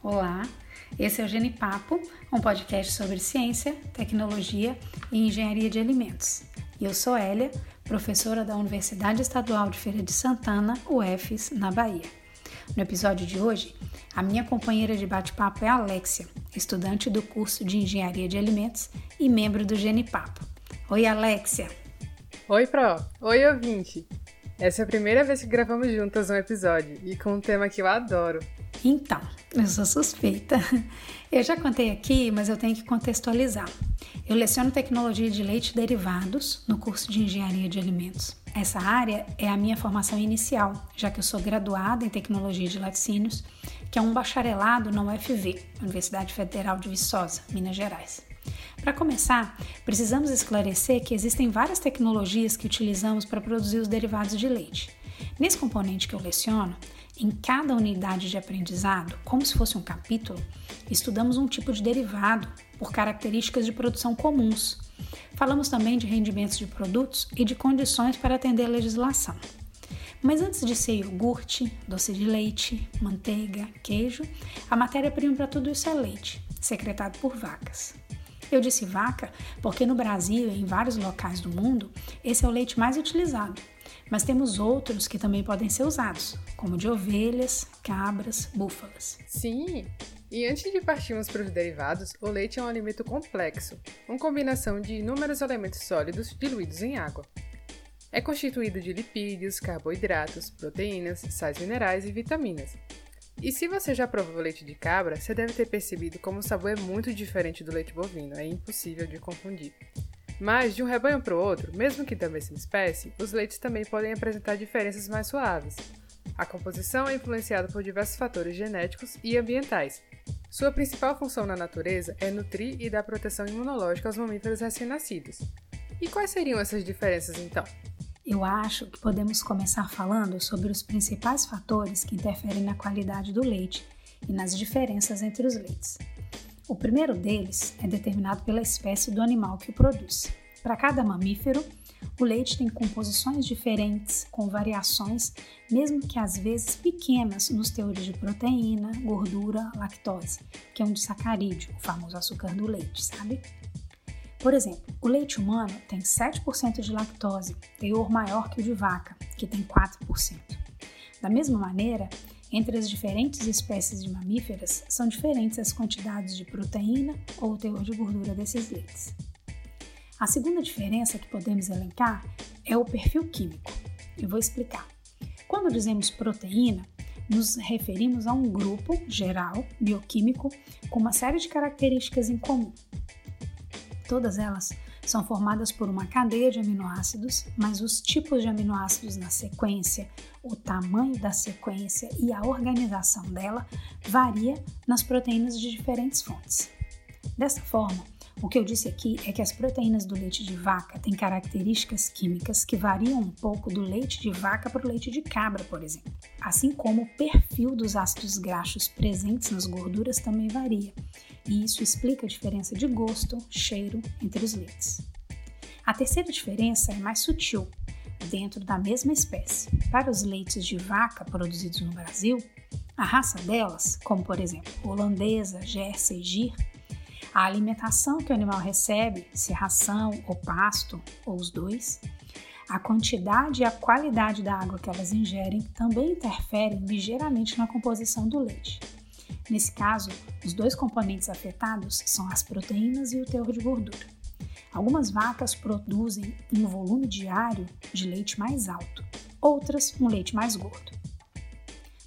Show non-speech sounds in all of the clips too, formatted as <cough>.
Olá, esse é o Genipapo, um podcast sobre ciência, tecnologia e engenharia de alimentos. E eu sou Hélia, professora da Universidade Estadual de Feira de Santana, UFES, na Bahia. No episódio de hoje, a minha companheira de bate-papo é a Alexia, estudante do curso de Engenharia de Alimentos e membro do Genipapo. Oi, Alexia! Oi, Pro! Oi, ouvinte! Essa é a primeira vez que gravamos juntas um episódio e com um tema que eu adoro, então, eu sou suspeita. <laughs> Eu já contei aqui, mas eu tenho que contextualizar. Eu leciono tecnologia de leite e derivados no curso de engenharia de alimentos. Essa área é a minha formação inicial, já que eu sou graduada em tecnologia de laticínios, que é um bacharelado na UFV, Universidade Federal de Viçosa, Minas Gerais. Para começar, precisamos esclarecer que existem várias tecnologias que utilizamos para produzir os derivados de leite. Nesse componente que eu leciono, em cada unidade de aprendizado, como se fosse um capítulo, estudamos um tipo de derivado por características de produção comuns. Falamos também de rendimentos de produtos e de condições para atender a legislação. Mas antes de ser iogurte, doce de leite, manteiga, queijo, a matéria-prima para tudo isso é leite, secretado por vacas. Eu disse vaca porque no Brasil e em vários locais do mundo, esse é o leite mais utilizado mas temos outros que também podem ser usados, como de ovelhas, cabras, búfalas. Sim! E antes de partirmos para os derivados, o leite é um alimento complexo, uma combinação de inúmeros elementos sólidos diluídos em água. É constituído de lipídios, carboidratos, proteínas, sais minerais e vitaminas. E se você já provou leite de cabra, você deve ter percebido como o sabor é muito diferente do leite bovino, é impossível de confundir. Mas, de um rebanho para o outro, mesmo que da mesma espécie, os leites também podem apresentar diferenças mais suaves. A composição é influenciada por diversos fatores genéticos e ambientais. Sua principal função na natureza é nutrir e dar proteção imunológica aos mamíferos recém-nascidos. E quais seriam essas diferenças então? Eu acho que podemos começar falando sobre os principais fatores que interferem na qualidade do leite e nas diferenças entre os leites. O primeiro deles é determinado pela espécie do animal que o produz. Para cada mamífero, o leite tem composições diferentes, com variações, mesmo que às vezes pequenas, nos teores de proteína, gordura, lactose, que é um disacarídeo, o famoso açúcar do leite, sabe? Por exemplo, o leite humano tem 7% de lactose, teor maior que o de vaca, que tem 4%. Da mesma maneira, entre as diferentes espécies de mamíferas, são diferentes as quantidades de proteína ou teor de gordura desses leites. A segunda diferença que podemos elencar é o perfil químico. Eu vou explicar. Quando dizemos proteína, nos referimos a um grupo geral bioquímico com uma série de características em comum. Todas elas são formadas por uma cadeia de aminoácidos, mas os tipos de aminoácidos na sequência, o tamanho da sequência e a organização dela varia nas proteínas de diferentes fontes. Dessa forma, o que eu disse aqui é que as proteínas do leite de vaca têm características químicas que variam um pouco do leite de vaca para o leite de cabra, por exemplo. Assim como o perfil dos ácidos graxos presentes nas gorduras também varia e isso explica a diferença de gosto, cheiro entre os leites. A terceira diferença é mais sutil, dentro da mesma espécie. Para os leites de vaca produzidos no Brasil, a raça delas, como por exemplo holandesa, Jersey, Gir, a alimentação que o animal recebe, se ração ou pasto, ou os dois, a quantidade e a qualidade da água que elas ingerem também interferem ligeiramente na composição do leite. Nesse caso, os dois componentes afetados são as proteínas e o teor de gordura. Algumas vacas produzem um volume diário de leite mais alto, outras um leite mais gordo.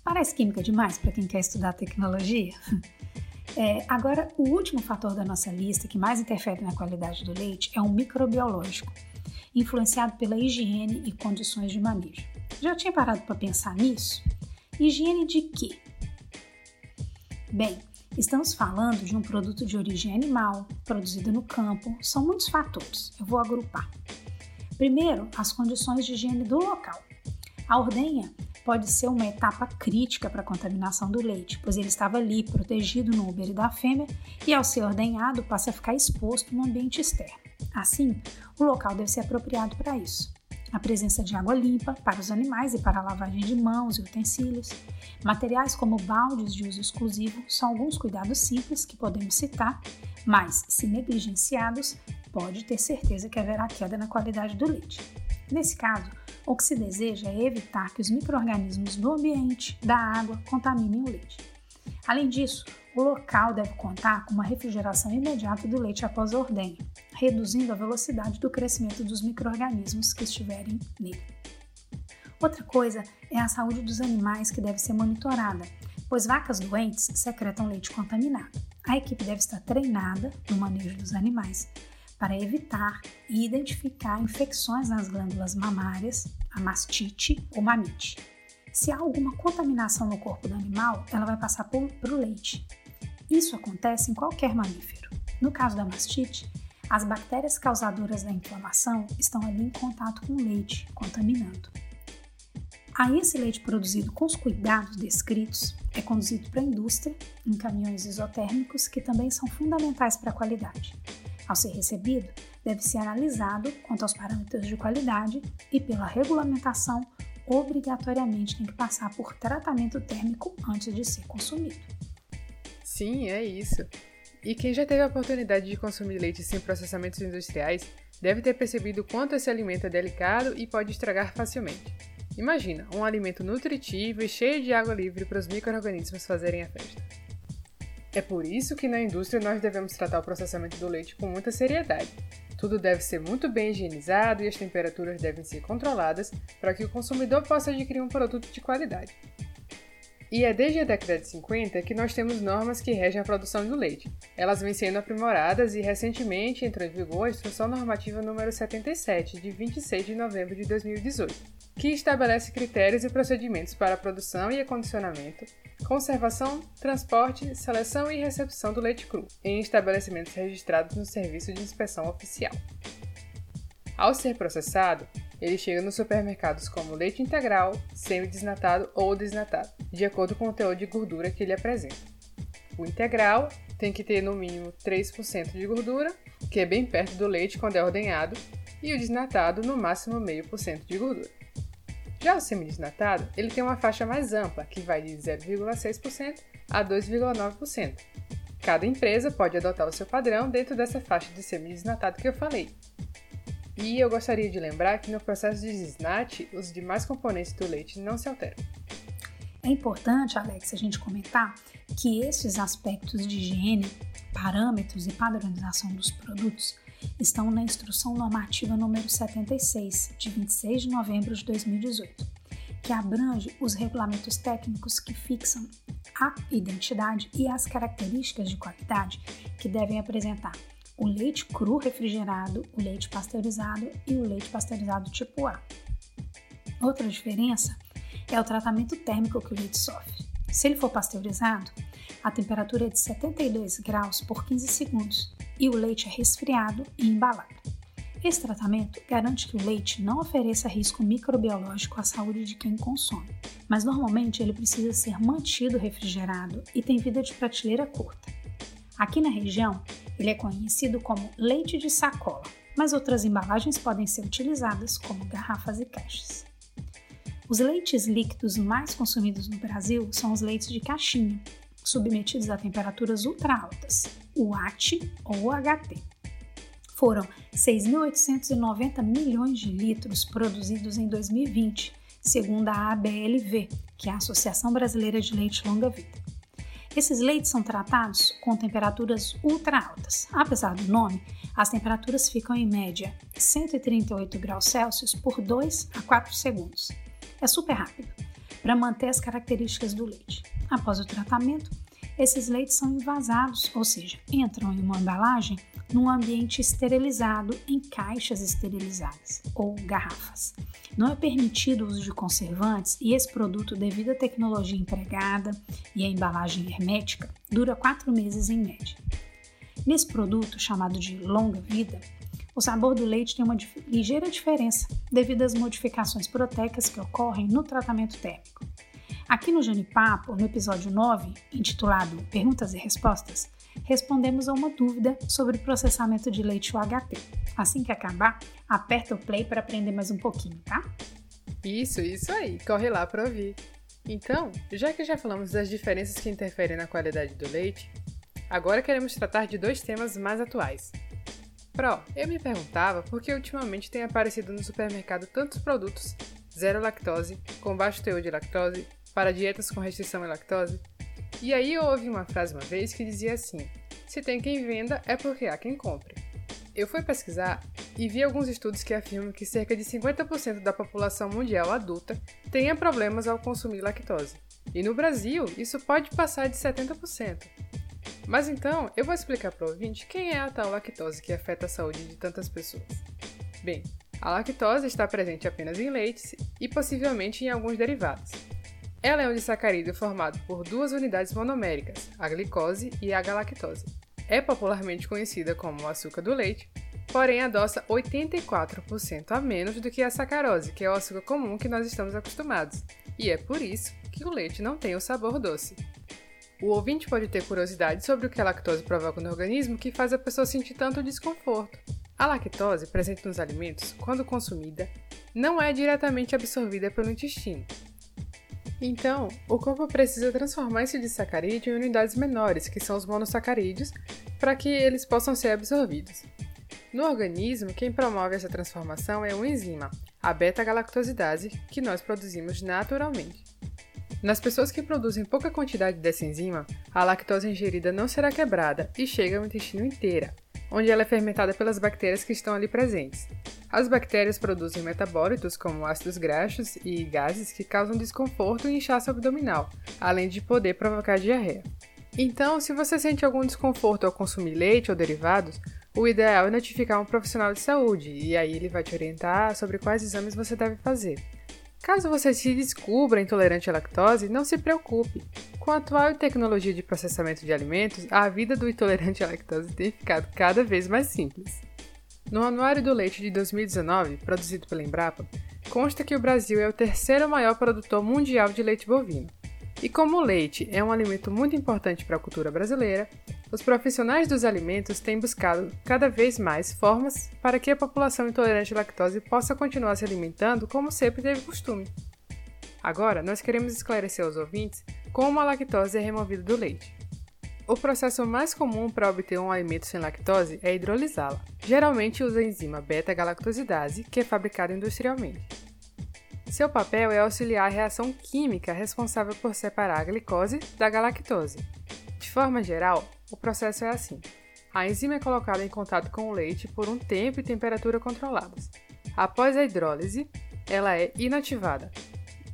Parece química demais para quem quer estudar tecnologia? <laughs> É, agora, o último fator da nossa lista que mais interfere na qualidade do leite é o microbiológico, influenciado pela higiene e condições de manejo. Já tinha parado para pensar nisso? Higiene de quê? Bem, estamos falando de um produto de origem animal, produzido no campo, são muitos fatores, eu vou agrupar. Primeiro, as condições de higiene do local. A ordenha pode ser uma etapa crítica para a contaminação do leite, pois ele estava ali protegido no úbero da fêmea e, ao ser ordenhado, passa a ficar exposto no ambiente externo. Assim, o local deve ser apropriado para isso. a presença de água limpa para os animais e para a lavagem de mãos e utensílios. Materiais como baldes de uso exclusivo são alguns cuidados simples que podemos citar, mas, se negligenciados, pode ter certeza que haverá queda na qualidade do leite. Nesse caso, o que se deseja é evitar que os micro-organismos do ambiente, da água, contaminem o leite. Além disso, o local deve contar com uma refrigeração imediata do leite após a ordenha, reduzindo a velocidade do crescimento dos micro-organismos que estiverem nele. Outra coisa é a saúde dos animais que deve ser monitorada, pois vacas doentes secretam leite contaminado. A equipe deve estar treinada no manejo dos animais para evitar e identificar infecções nas glândulas mamárias, a mastite ou mamite. Se há alguma contaminação no corpo do animal, ela vai passar para o leite, isso acontece em qualquer mamífero. No caso da mastite, as bactérias causadoras da inflamação estão ali em contato com o leite, contaminando. Aí esse leite produzido com os cuidados descritos é conduzido para a indústria em caminhões isotérmicos que também são fundamentais para a qualidade. Ao ser recebido, deve ser analisado quanto aos parâmetros de qualidade e pela regulamentação obrigatoriamente tem que passar por tratamento térmico antes de ser consumido. Sim, é isso. E quem já teve a oportunidade de consumir leite sem processamentos industriais deve ter percebido quanto esse alimento é delicado e pode estragar facilmente. Imagina, um alimento nutritivo e cheio de água livre para os micro-organismos fazerem a festa. É por isso que na indústria nós devemos tratar o processamento do leite com muita seriedade. Tudo deve ser muito bem higienizado e as temperaturas devem ser controladas para que o consumidor possa adquirir um produto de qualidade. E é desde a década de 50 que nós temos normas que regem a produção do leite. Elas vêm sendo aprimoradas e recentemente entrou em vigor a Instrução Normativa número 77, de 26 de novembro de 2018, que estabelece critérios e procedimentos para a produção e acondicionamento, conservação, transporte, seleção e recepção do leite cru, em estabelecimentos registrados no Serviço de Inspeção Oficial. Ao ser processado, ele chega nos supermercados como leite integral, semi-desnatado ou desnatado, de acordo com o teor de gordura que ele apresenta. O integral tem que ter no mínimo 3% de gordura, que é bem perto do leite quando é ordenhado, e o desnatado no máximo 0,5% de gordura. Já o semi-desnatado, ele tem uma faixa mais ampla, que vai de 0,6% a 2,9%. Cada empresa pode adotar o seu padrão dentro dessa faixa de semi-desnatado que eu falei, e eu gostaria de lembrar que no processo de desnate, os demais componentes do leite não se alteram. É importante, Alex, a gente comentar que esses aspectos de higiene, parâmetros e padronização dos produtos estão na Instrução Normativa número 76, de 26 de novembro de 2018, que abrange os regulamentos técnicos que fixam a identidade e as características de qualidade que devem apresentar o leite cru refrigerado, o leite pasteurizado e o leite pasteurizado tipo A. Outra diferença é o tratamento térmico que o leite sofre. Se ele for pasteurizado, a temperatura é de 72 graus por 15 segundos e o leite é resfriado e embalado. Esse tratamento garante que o leite não ofereça risco microbiológico à saúde de quem consome, mas normalmente ele precisa ser mantido refrigerado e tem vida de prateleira curta. Aqui na região, ele é conhecido como leite de sacola, mas outras embalagens podem ser utilizadas como garrafas e caixas. Os leites líquidos mais consumidos no Brasil são os leites de caixinha, submetidos a temperaturas ultra altas, o AT ou HT. Foram 6.890 milhões de litros produzidos em 2020, segundo a ABLV, que é a Associação Brasileira de Leite Longa Vida. Esses leites são tratados com temperaturas ultra altas. Apesar do nome, as temperaturas ficam em média 138 graus Celsius por 2 a 4 segundos. É super rápido para manter as características do leite. Após o tratamento, esses leites são envasados, ou seja, entram em uma embalagem num ambiente esterilizado em caixas esterilizadas ou garrafas. Não é permitido o uso de conservantes e esse produto, devido à tecnologia empregada e à embalagem hermética, dura quatro meses em média. Nesse produto, chamado de longa vida, o sabor do leite tem uma ligeira diferença devido às modificações proteicas que ocorrem no tratamento térmico. Aqui no Janipapo, no episódio 9, intitulado Perguntas e Respostas, respondemos a uma dúvida sobre o processamento de leite UHT. Assim que acabar, aperta o play para aprender mais um pouquinho, tá? Isso, isso aí, corre lá para ouvir. Então, já que já falamos das diferenças que interferem na qualidade do leite, agora queremos tratar de dois temas mais atuais. Pro, eu me perguntava por que ultimamente tem aparecido no supermercado tantos produtos zero lactose, com baixo teor de lactose, para dietas com restrição à lactose. E aí eu ouvi uma frase uma vez que dizia assim: se tem quem venda é porque há quem compre. Eu fui pesquisar e vi alguns estudos que afirmam que cerca de 50% da população mundial adulta tenha problemas ao consumir lactose. E no Brasil, isso pode passar de 70%. Mas então, eu vou explicar para o ouvinte quem é a tal lactose que afeta a saúde de tantas pessoas. Bem, a lactose está presente apenas em leites e possivelmente em alguns derivados. Ela é um disacarídeo formado por duas unidades monoméricas, a glicose e a galactose. É popularmente conhecida como o açúcar do leite, porém adoça 84% a menos do que a sacarose, que é o açúcar comum que nós estamos acostumados, e é por isso que o leite não tem o sabor doce. O ouvinte pode ter curiosidade sobre o que a lactose provoca no organismo que faz a pessoa sentir tanto desconforto. A lactose, presente nos alimentos, quando consumida, não é diretamente absorvida pelo intestino. Então, o corpo precisa transformar esse disacarídeo em unidades menores, que são os monossacarídeos, para que eles possam ser absorvidos. No organismo, quem promove essa transformação é uma enzima, a beta-galactosidase, que nós produzimos naturalmente. Nas pessoas que produzem pouca quantidade dessa enzima, a lactose ingerida não será quebrada e chega ao intestino inteira, onde ela é fermentada pelas bactérias que estão ali presentes. As bactérias produzem metabólitos como ácidos graxos e gases que causam desconforto e inchaço abdominal, além de poder provocar diarreia. Então, se você sente algum desconforto ao consumir leite ou derivados, o ideal é notificar um profissional de saúde e aí ele vai te orientar sobre quais exames você deve fazer. Caso você se descubra intolerante à lactose, não se preocupe. Com a atual tecnologia de processamento de alimentos, a vida do intolerante à lactose tem ficado cada vez mais simples. No Anuário do Leite de 2019, produzido pela Embrapa, consta que o Brasil é o terceiro maior produtor mundial de leite bovino. E como o leite é um alimento muito importante para a cultura brasileira, os profissionais dos alimentos têm buscado cada vez mais formas para que a população intolerante à lactose possa continuar se alimentando como sempre teve costume. Agora, nós queremos esclarecer aos ouvintes como a lactose é removida do leite. O processo mais comum para obter um alimento sem lactose é hidrolisá-la. Geralmente usa a enzima beta-galactosidase, que é fabricada industrialmente. Seu papel é auxiliar a reação química responsável por separar a glicose da galactose. De forma geral, o processo é assim: a enzima é colocada em contato com o leite por um tempo e temperatura controlados. Após a hidrólise, ela é inativada.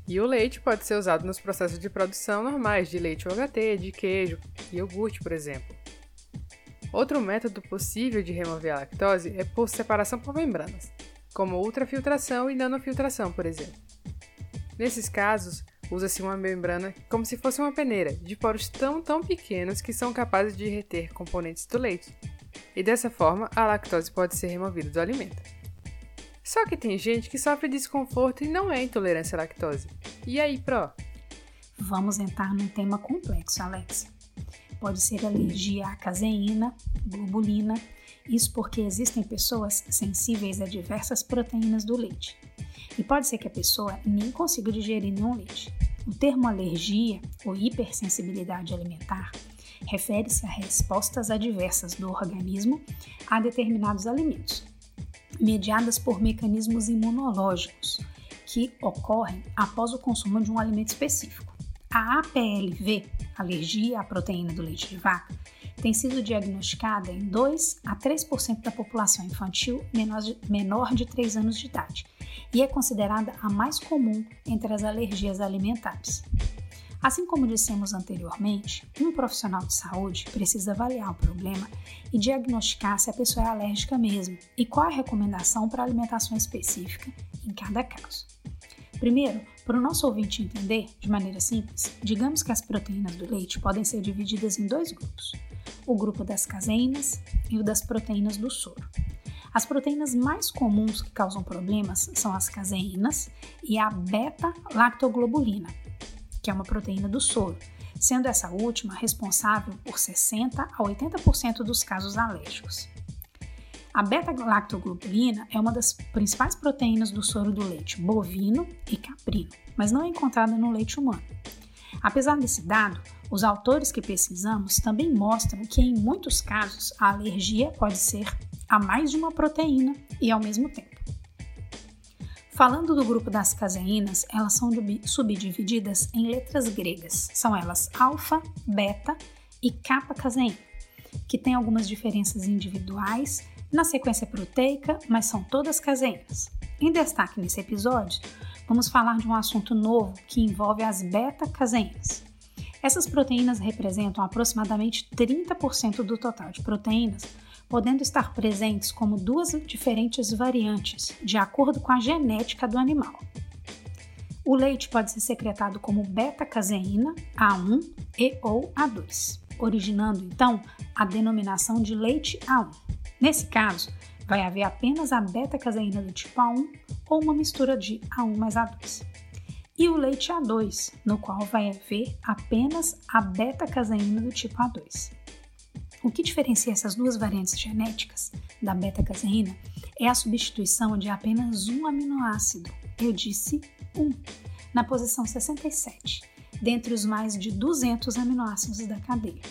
E o leite pode ser usado nos processos de produção normais de leite UHT, de queijo e iogurte, por exemplo. Outro método possível de remover a lactose é por separação por membranas como ultrafiltração e nanofiltração, por exemplo. Nesses casos, usa-se uma membrana como se fosse uma peneira, de poros tão tão pequenos que são capazes de reter componentes do leite. E dessa forma, a lactose pode ser removida do alimento. Só que tem gente que sofre desconforto e não é intolerância à lactose. E aí, Pro? Vamos entrar num tema complexo, Alex. Pode ser alergia à caseína, globulina isso porque existem pessoas sensíveis a diversas proteínas do leite. E pode ser que a pessoa nem consiga digerir nenhum leite. O termo alergia ou hipersensibilidade alimentar refere-se a respostas adversas do organismo a determinados alimentos, mediadas por mecanismos imunológicos que ocorrem após o consumo de um alimento específico. A APLV, alergia à proteína do leite de vaca, tem sido diagnosticada em 2 a 3% da população infantil menor de, menor de 3 anos de idade e é considerada a mais comum entre as alergias alimentares. Assim como dissemos anteriormente, um profissional de saúde precisa avaliar o problema e diagnosticar se a pessoa é alérgica mesmo e qual a recomendação para alimentação específica em cada caso. Primeiro, para o nosso ouvinte entender de maneira simples, digamos que as proteínas do leite podem ser divididas em dois grupos o grupo das caseínas e o das proteínas do soro. As proteínas mais comuns que causam problemas são as caseínas e a beta-lactoglobulina, que é uma proteína do soro, sendo essa última responsável por 60 a 80% dos casos alérgicos. A beta-lactoglobulina é uma das principais proteínas do soro do leite bovino e caprino, mas não é encontrada no leite humano. Apesar desse dado, os autores que pesquisamos também mostram que, em muitos casos, a alergia pode ser a mais de uma proteína e ao mesmo tempo. Falando do grupo das caseínas, elas são subdivididas em letras gregas. São elas alfa, beta e kappa caseína, que têm algumas diferenças individuais na sequência proteica, mas são todas caseínas. Em destaque nesse episódio, vamos falar de um assunto novo que envolve as beta-caseínas. Essas proteínas representam aproximadamente 30% do total de proteínas, podendo estar presentes como duas diferentes variantes, de acordo com a genética do animal. O leite pode ser secretado como beta-caseína A1 e ou A2, originando então a denominação de leite A1. Nesse caso, vai haver apenas a beta-caseína do tipo A1 ou uma mistura de A1 mais A2. E o leite A2, no qual vai haver apenas a beta-caseína do tipo A2. O que diferencia essas duas variantes genéticas da beta-caseína é a substituição de apenas um aminoácido, eu disse um, na posição 67, dentre os mais de 200 aminoácidos da cadeia.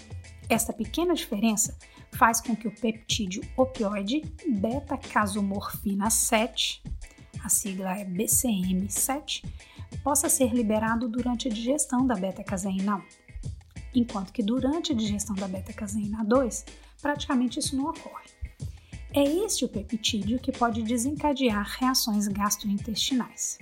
Esta pequena diferença faz com que o peptídeo opioide beta-casomorfina 7, a sigla é BCM7, possa ser liberado durante a digestão da beta-caseína 1, enquanto que durante a digestão da beta-caseína 2, praticamente isso não ocorre. É este o peptídeo que pode desencadear reações gastrointestinais.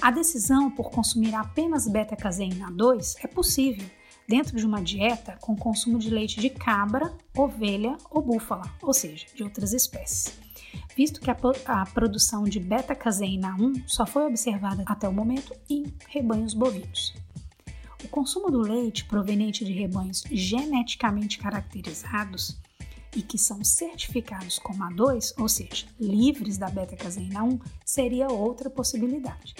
A decisão por consumir apenas beta-caseína 2 é possível dentro de uma dieta com consumo de leite de cabra, ovelha ou búfala, ou seja, de outras espécies. Visto que a, a produção de beta-caseína 1 só foi observada até o momento em rebanhos bovinos. O consumo do leite proveniente de rebanhos geneticamente caracterizados e que são certificados como A2, ou seja, livres da beta-caseína 1, seria outra possibilidade.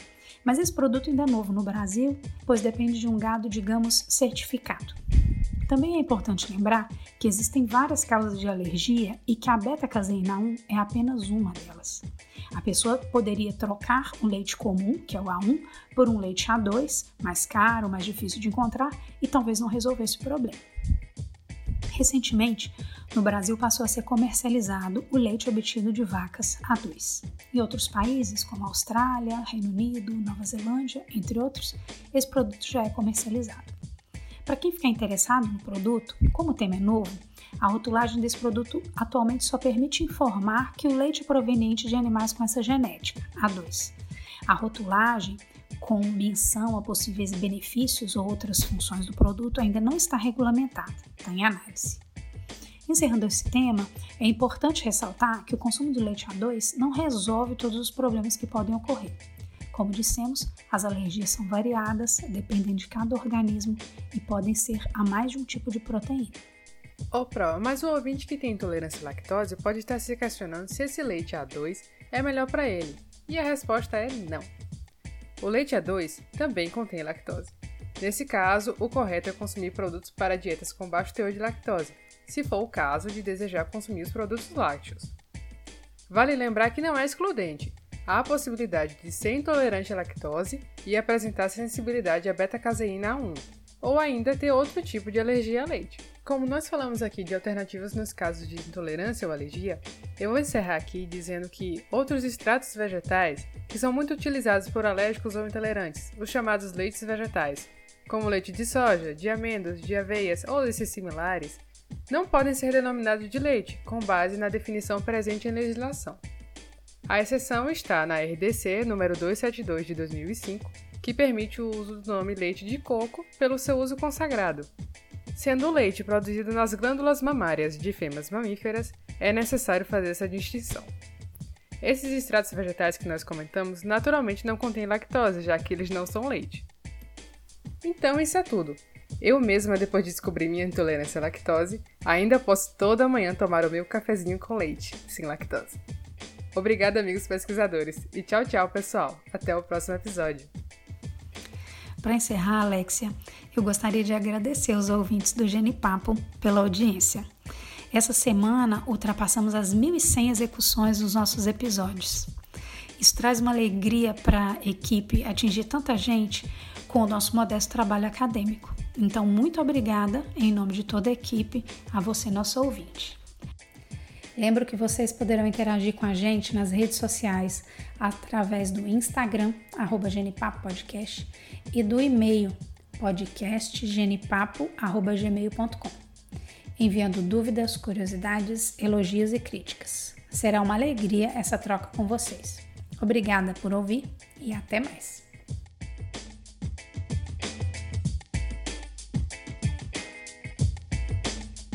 Mas esse produto ainda é novo no Brasil, pois depende de um gado, digamos, certificado. Também é importante lembrar que existem várias causas de alergia e que a beta-caseína 1 é apenas uma delas. A pessoa poderia trocar o leite comum, que é o A1, por um leite A2, mais caro, mais difícil de encontrar, e talvez não resolvesse o problema. Recentemente, no Brasil passou a ser comercializado o leite obtido de vacas A2. Em outros países, como Austrália, Reino Unido, Nova Zelândia, entre outros, esse produto já é comercializado. Para quem ficar interessado no produto, como o tema é novo, a rotulagem desse produto atualmente só permite informar que o leite é proveniente de animais com essa genética, A2. A rotulagem com menção a possíveis benefícios ou outras funções do produto ainda não está regulamentada, está em análise. Encerrando esse tema, é importante ressaltar que o consumo de leite A2 não resolve todos os problemas que podem ocorrer. Como dissemos, as alergias são variadas, dependem de cada organismo e podem ser a mais de um tipo de proteína. Ô, Pro, mas o ouvinte que tem intolerância à lactose pode estar se questionando se esse leite A2 é melhor para ele. E a resposta é não. O leite A2 também contém lactose. Nesse caso, o correto é consumir produtos para dietas com baixo teor de lactose, se for o caso de desejar consumir os produtos lácteos. Vale lembrar que não é excludente. Há a possibilidade de ser intolerante à lactose e apresentar sensibilidade à beta-caseína 1, ou ainda ter outro tipo de alergia a leite. Como nós falamos aqui de alternativas nos casos de intolerância ou alergia, eu vou encerrar aqui dizendo que outros extratos vegetais que são muito utilizados por alérgicos ou intolerantes, os chamados leites vegetais, como leite de soja, de amêndoas, de aveias ou desses similares, não podem ser denominados de leite, com base na definição presente em legislação. A exceção está na RDC número 272 de 2005, que permite o uso do nome leite de coco pelo seu uso consagrado. Sendo o leite produzido nas glândulas mamárias de fêmeas mamíferas, é necessário fazer essa distinção. Esses extratos vegetais que nós comentamos naturalmente não contêm lactose, já que eles não são leite. Então isso é tudo. Eu mesma, depois de descobrir minha intolerância à lactose, ainda posso toda manhã tomar o meu cafezinho com leite, sem lactose. Obrigada, amigos pesquisadores, e tchau, tchau, pessoal. Até o próximo episódio. Para encerrar, Alexia, eu gostaria de agradecer os ouvintes do Genipapo pela audiência. Essa semana ultrapassamos as 1.100 execuções dos nossos episódios. Isso traz uma alegria para a equipe atingir tanta gente com o nosso modesto trabalho acadêmico. Então, muito obrigada, em nome de toda a equipe, a você, nosso ouvinte. Lembro que vocês poderão interagir com a gente nas redes sociais através do Instagram, arroba e do e-mail podcastgenipapo.gmail.com, enviando dúvidas, curiosidades, elogios e críticas. Será uma alegria essa troca com vocês. Obrigada por ouvir e até mais!